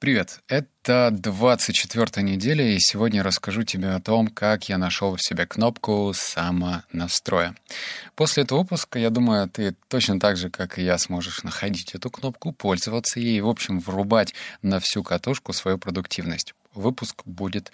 Привет, это 24 неделя, и сегодня расскажу тебе о том, как я нашел в себе кнопку самонастроя. После этого выпуска, я думаю, ты точно так же, как и я, сможешь находить эту кнопку, пользоваться ей в общем, врубать на всю катушку свою продуктивность выпуск будет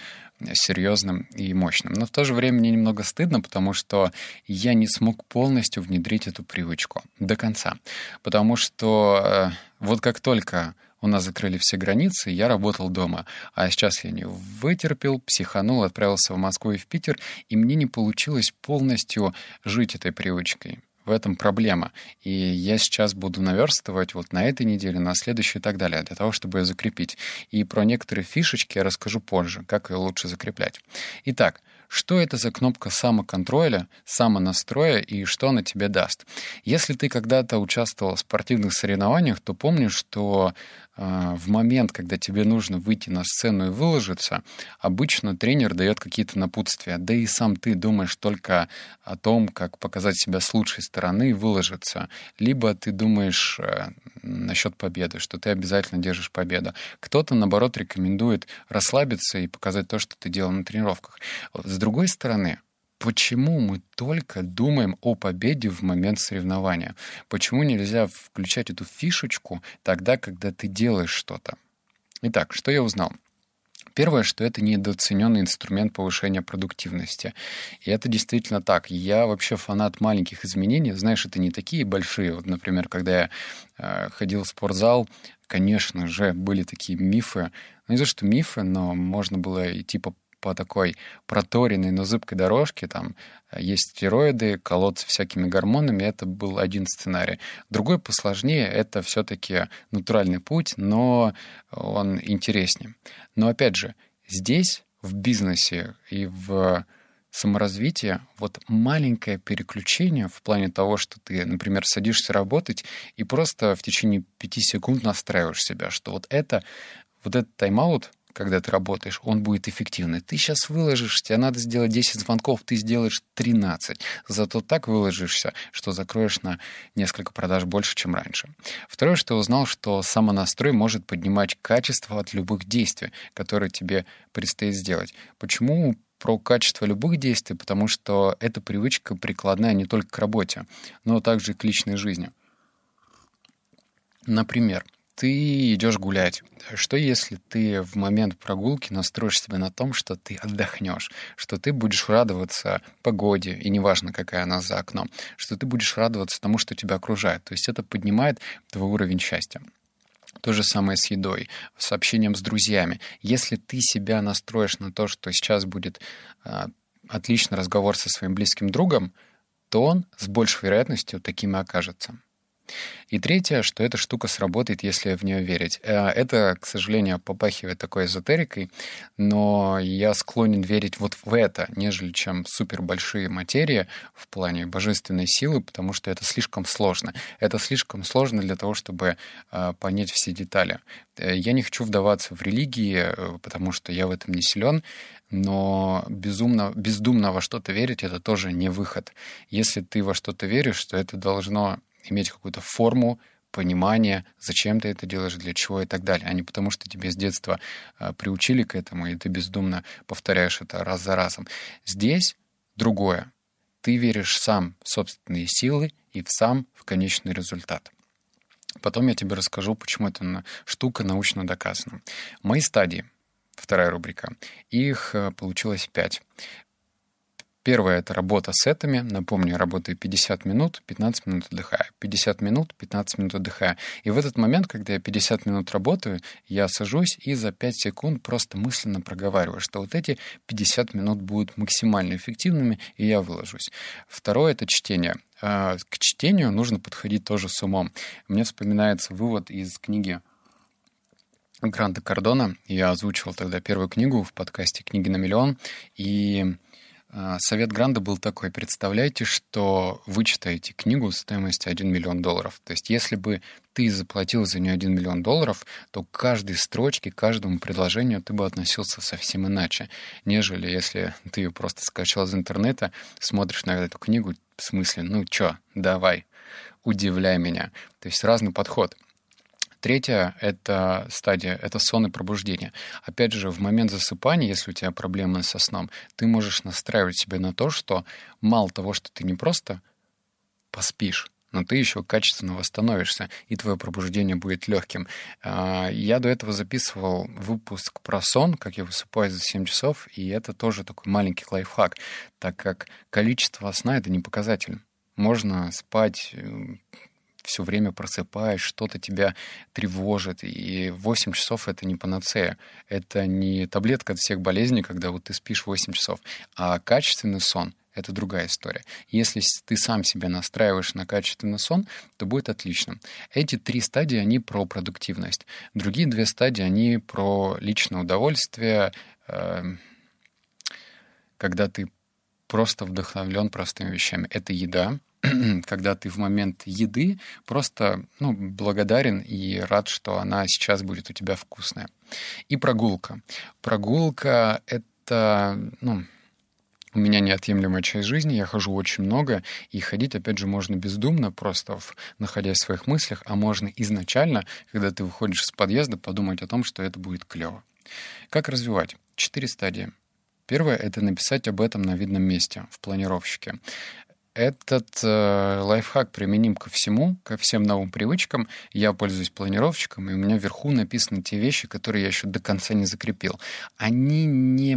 серьезным и мощным. Но в то же время мне немного стыдно, потому что я не смог полностью внедрить эту привычку до конца. Потому что э, вот как только у нас закрыли все границы, я работал дома. А сейчас я не вытерпел, психанул, отправился в Москву и в Питер, и мне не получилось полностью жить этой привычкой. В этом проблема. И я сейчас буду наверстывать вот на этой неделе, на следующей и так далее, для того, чтобы ее закрепить. И про некоторые фишечки я расскажу позже, как ее лучше закреплять. Итак, что это за кнопка самоконтроля, самонастроя и что она тебе даст. Если ты когда-то участвовал в спортивных соревнованиях, то помнишь, что э, в момент, когда тебе нужно выйти на сцену и выложиться, обычно тренер дает какие-то напутствия, да и сам ты думаешь только о том, как показать себя с лучшей стороны и выложиться. Либо ты думаешь э, насчет победы, что ты обязательно держишь победу. Кто-то, наоборот, рекомендует расслабиться и показать то, что ты делал на тренировках. С другой стороны, почему мы только думаем о победе в момент соревнования? Почему нельзя включать эту фишечку тогда, когда ты делаешь что-то? Итак, что я узнал? Первое, что это недооцененный инструмент повышения продуктивности. И это действительно так. Я вообще фанат маленьких изменений. Знаешь, это не такие большие. Вот, например, когда я э, ходил в спортзал, конечно же, были такие мифы. Ну, не то, что мифы, но можно было идти по по такой проторенной, но зыбкой дорожке, там э, есть стероиды, колоться всякими гормонами, это был один сценарий. Другой посложнее, это все-таки натуральный путь, но он интереснее. Но опять же, здесь, в бизнесе и в саморазвитии, вот маленькое переключение в плане того, что ты, например, садишься работать и просто в течение пяти секунд настраиваешь себя, что вот это, вот этот тайм-аут когда ты работаешь, он будет эффективный. Ты сейчас выложишь, тебе надо сделать 10 звонков, ты сделаешь 13. Зато так выложишься, что закроешь на несколько продаж больше, чем раньше. Второе, что я узнал, что самонастрой может поднимать качество от любых действий, которые тебе предстоит сделать. Почему про качество любых действий? Потому что эта привычка прикладная не только к работе, но также и к личной жизни. Например, ты идешь гулять. Что если ты в момент прогулки настроишь себя на том, что ты отдохнешь, что ты будешь радоваться погоде, и неважно, какая она за окном, что ты будешь радоваться тому, что тебя окружает. То есть это поднимает твой уровень счастья. То же самое с едой, с общением с друзьями. Если ты себя настроишь на то, что сейчас будет э, отличный разговор со своим близким другом, то он с большей вероятностью таким и окажется. И третье, что эта штука сработает, если в нее верить. Э, это, к сожалению, попахивает такой эзотерикой, но я склонен верить вот в это, нежели чем супер большие материи в плане божественной силы, потому что это слишком сложно. Это слишком сложно для того, чтобы э, понять все детали. Э, я не хочу вдаваться в религии, потому что я в этом не силен, но безумно, бездумно во что-то верить — это тоже не выход. Если ты во что-то веришь, то это должно иметь какую-то форму, понимание, зачем ты это делаешь, для чего и так далее, а не потому, что тебе с детства э, приучили к этому, и ты бездумно повторяешь это раз за разом. Здесь другое. Ты веришь сам в собственные силы и в сам в конечный результат. Потом я тебе расскажу, почему эта штука научно доказана. Мои стадии, вторая рубрика, их э, получилось пять. Первое — это работа с сетами. Напомню, я работаю 50 минут, 15 минут отдыхаю. 50 минут, 15 минут отдыхаю. И в этот момент, когда я 50 минут работаю, я сажусь и за 5 секунд просто мысленно проговариваю, что вот эти 50 минут будут максимально эффективными, и я выложусь. Второе — это чтение. А, к чтению нужно подходить тоже с умом. Мне вспоминается вывод из книги Гранта Кардона. Я озвучивал тогда первую книгу в подкасте «Книги на миллион». И совет Гранда был такой. Представляете, что вы читаете книгу стоимостью 1 миллион долларов. То есть если бы ты заплатил за нее 1 миллион долларов, то к каждой строчке, к каждому предложению ты бы относился совсем иначе, нежели если ты ее просто скачал из интернета, смотришь на эту книгу, в смысле, ну чё, давай, удивляй меня. То есть разный подход. Третья — это стадия, это сон и пробуждение. Опять же, в момент засыпания, если у тебя проблемы со сном, ты можешь настраивать себя на то, что мало того, что ты не просто поспишь, но ты еще качественно восстановишься, и твое пробуждение будет легким. А, я до этого записывал выпуск про сон, как я высыпаюсь за 7 часов, и это тоже такой маленький лайфхак, так как количество сна — это не показатель. Можно спать э, все время просыпаешь, что-то тебя тревожит, и 8 часов — это не панацея. Это не таблетка от всех болезней, когда вот ты спишь 8 часов, а качественный сон — это другая история. Если ты сам себя настраиваешь на качественный сон, то будет отлично. Эти три стадии, они про продуктивность. Другие две стадии, они про личное удовольствие, эм, когда ты просто вдохновлен простыми вещами. Это еда, когда ты в момент еды просто ну, благодарен и рад, что она сейчас будет у тебя вкусная. И прогулка. Прогулка — это, ну, у меня неотъемлемая часть жизни, я хожу очень много, и ходить, опять же, можно бездумно, просто в, находясь в своих мыслях, а можно изначально, когда ты выходишь из подъезда, подумать о том, что это будет клево. Как развивать? Четыре стадии. Первое — это написать об этом на видном месте, в планировщике. Этот э, лайфхак применим ко всему, ко всем новым привычкам. Я пользуюсь планировщиком, и у меня вверху написаны те вещи, которые я еще до конца не закрепил. Они не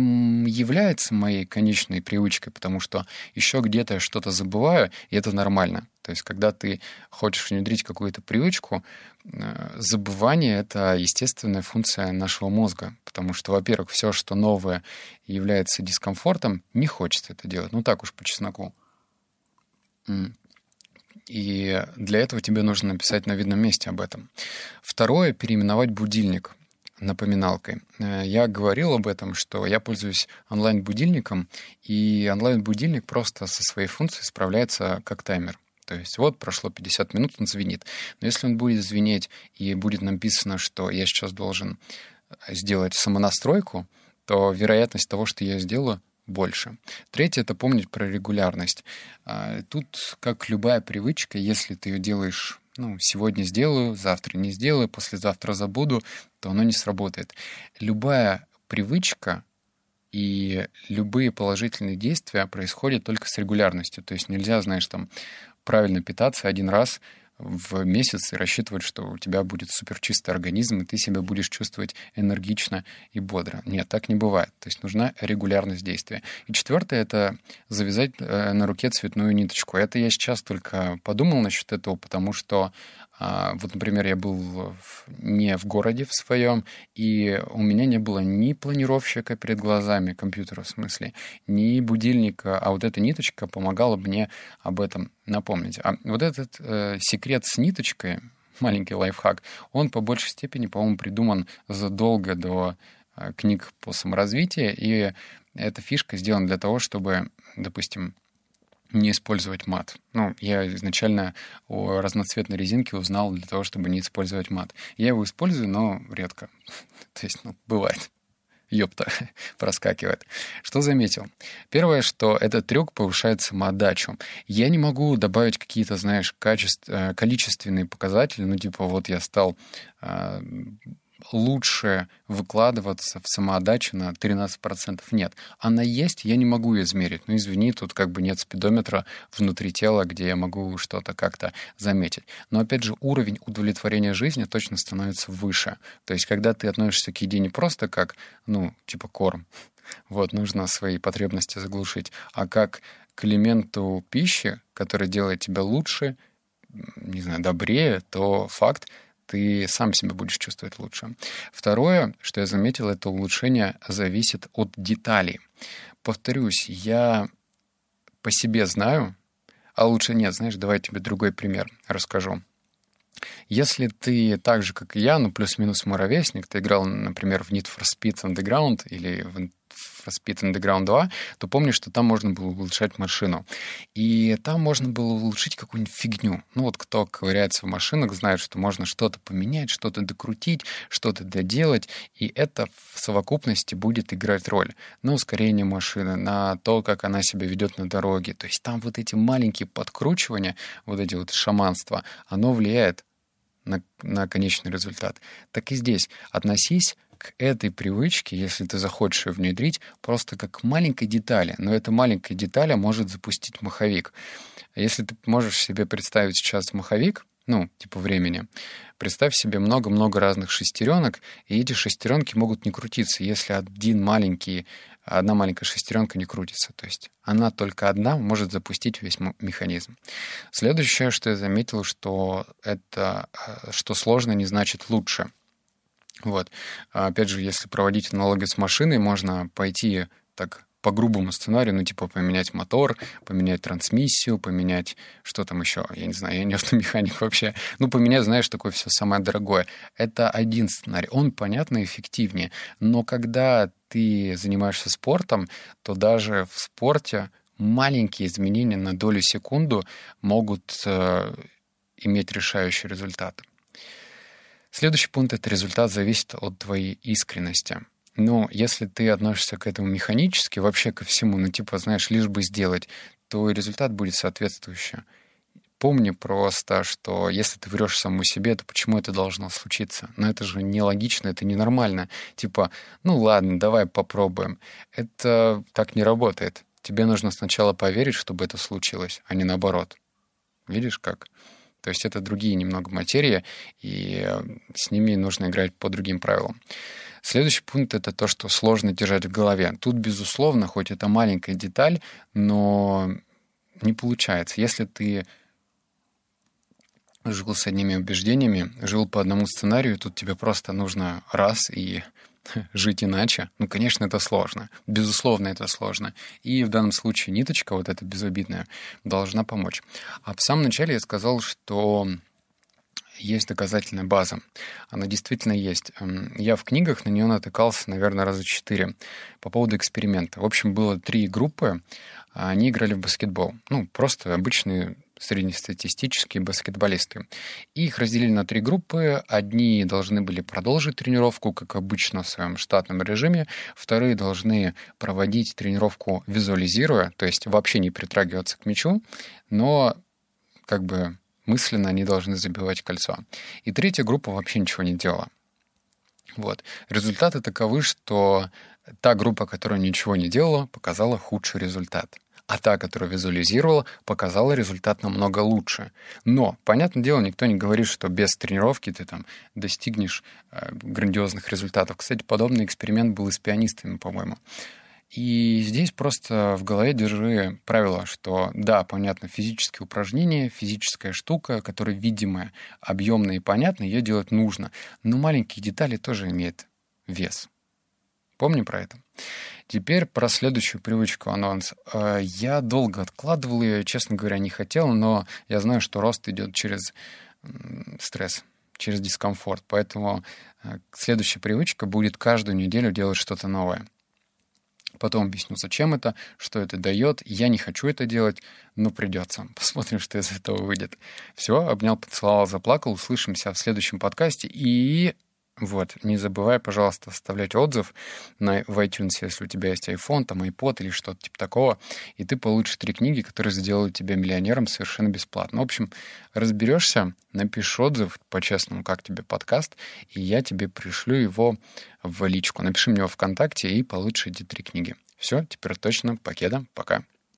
являются моей конечной привычкой, потому что еще где-то я что-то забываю, и это нормально. То есть, когда ты хочешь внедрить какую-то привычку, э, забывание — это естественная функция нашего мозга. Потому что, во-первых, все, что новое является дискомфортом, не хочется это делать. Ну так уж по чесноку. И для этого тебе нужно написать на видном месте об этом. Второе — переименовать будильник напоминалкой. Э, я говорил об этом, что я пользуюсь онлайн-будильником, и онлайн-будильник просто со своей функцией справляется как таймер. То есть вот прошло 50 минут, он звенит. Но если он будет звенеть и будет написано, что я сейчас должен сделать самонастройку, то вероятность того, что я сделаю, больше. Третье — это помнить про регулярность. А, тут, как любая привычка, если ты ее делаешь ну, сегодня сделаю, завтра не сделаю, послезавтра забуду, то оно не сработает. Любая привычка и любые положительные действия происходят только с регулярностью. То есть нельзя, знаешь, там правильно питаться один раз в месяц и рассчитывать, что у тебя будет суперчистый организм, и ты себя будешь чувствовать энергично и бодро. Нет, так не бывает. То есть нужна регулярность действия. И четвертое — это завязать э, на руке цветную ниточку. Это я сейчас только подумал насчет этого, потому что вот, например, я был не в городе в своем, и у меня не было ни планировщика перед глазами, компьютера в смысле, ни будильника, а вот эта ниточка помогала мне об этом напомнить. А вот этот э, секрет с ниточкой, маленький лайфхак, он по большей степени, по-моему, придуман задолго до э, книг по саморазвитию, и эта фишка сделана для того, чтобы, допустим, не использовать мат. Ну, я изначально о разноцветной резинке узнал для того, чтобы не использовать мат. Я его использую, но редко. То есть, ну, бывает. Ёпта, проскакивает. Что заметил? Первое, что этот трюк повышает самоотдачу. Я не могу добавить какие-то, знаешь, качеств, э, количественные показатели, ну, типа, вот я стал а, лучше выкладываться в самоотдачу на 13%. Нет. Она есть, я не могу ее измерить. Ну, извини, тут как бы нет спидометра внутри тела, где я могу что-то как-то заметить. Но, опять же, уровень удовлетворения жизни точно становится выше. То есть, когда ты относишься к еде не просто как, ну, типа корм, вот, нужно свои потребности заглушить, а как к элементу пищи, который делает тебя лучше, не знаю, добрее, то факт, ты сам себя будешь чувствовать лучше. Второе, что я заметил, это улучшение зависит от деталей. Повторюсь, я по себе знаю, а лучше нет, знаешь, давай я тебе другой пример расскажу. Если ты так же, как и я, ну, плюс-минус мой ровесник, ты играл, например, в Need for Speed Underground или в Speed Underground 2, то помню, что там можно было улучшать машину. И там можно было улучшить какую-нибудь фигню. Ну вот кто ковыряется в машинах, знает, что можно что-то поменять, что-то докрутить, что-то доделать, и это в совокупности будет играть роль на ускорение машины, на то, как она себя ведет на дороге. То есть там вот эти маленькие подкручивания, вот эти вот шаманства, оно влияет на, на конечный результат. Так и здесь. Относись к этой привычке, если ты захочешь ее внедрить, просто как к маленькой детали. Но эта маленькая деталь может запустить маховик. Если ты можешь себе представить сейчас маховик, ну, типа времени. Представь себе много-много разных шестеренок, и эти шестеренки могут не крутиться, если один маленький, одна маленькая шестеренка не крутится. То есть она только одна может запустить весь механизм. Следующее, что я заметил, что это, э, что сложно не значит лучше. Вот. Опять же, если проводить аналогию с машиной, можно пойти так по грубому сценарию, ну, типа поменять мотор, поменять трансмиссию, поменять что там еще, я не знаю, я не автомеханик вообще. Ну, поменять, знаешь, такое все самое дорогое. Это один сценарий. Он, понятно, эффективнее. Но когда ты занимаешься спортом, то даже в спорте маленькие изменения на долю секунду могут э, иметь решающий результат. Следующий пункт — это результат зависит от твоей искренности. Но если ты относишься к этому механически, вообще ко всему, ну типа, знаешь, лишь бы сделать, то результат будет соответствующий. Помни просто, что если ты врешь самому себе, то почему это должно случиться? Но это же нелогично, это ненормально. Типа, ну ладно, давай попробуем. Это так не работает. Тебе нужно сначала поверить, чтобы это случилось, а не наоборот. Видишь как? То есть это другие немного материи, и э, с ними нужно играть по другим правилам. Следующий пункт — это то, что сложно держать в голове. Тут, безусловно, хоть это маленькая деталь, но не получается. Если ты жил с одними убеждениями, жил по одному сценарию, тут тебе просто нужно раз и жить иначе. Ну, конечно, это сложно. Безусловно, это сложно. И в данном случае ниточка, вот эта безобидная, должна помочь. А в самом начале я сказал, что есть доказательная база. Она действительно есть. Эм, я в книгах на нее натыкался, наверное, раза четыре по поводу эксперимента. В общем, было три группы, они играли в баскетбол. Ну, просто обычные среднестатистические баскетболисты. Их разделили на три группы. Одни должны были продолжить тренировку, как обычно, в своем штатном режиме. Вторые должны проводить тренировку визуализируя, то есть вообще не притрагиваться к мячу, но как бы мысленно они должны забивать кольцо. И третья группа вообще ничего не делала. Вот. Результаты таковы, что та группа, которая ничего не делала, показала худший результат. А та, которая визуализировала, показала результат намного лучше. Но, понятное дело, никто не говорит, что без тренировки ты там достигнешь э, грандиозных результатов. Кстати, подобный эксперимент был и с пианистами, по-моему. И здесь просто в голове держи правило, что да, понятно, физические упражнения, физическая штука, которая видимая, объемная и понятная, ее делать нужно. Но маленькие детали тоже имеют вес. Помни про это. Теперь про следующую привычку анонс. Э, я долго откладывал ее, честно говоря, не хотел, но я знаю, что рост идет через стресс, через дискомфорт. Поэтому э, следующая привычка будет каждую неделю делать что-то новое. Потом объясню, зачем это, что это дает. Я не хочу это делать, но придется. Посмотрим, что из этого выйдет. Все, обнял, поцеловал, заплакал. Услышимся в следующем подкасте. И вот, не забывай, пожалуйста, оставлять отзыв на, в iTunes, если у тебя есть iPhone, там iPod или что-то типа такого, и ты получишь три книги, которые сделают тебя миллионером совершенно бесплатно. В общем, разберешься, напиши отзыв по-честному, как тебе подкаст, и я тебе пришлю его в личку. Напиши мне во ВКонтакте и получишь эти три книги. Все, теперь точно. Покеда. Пока.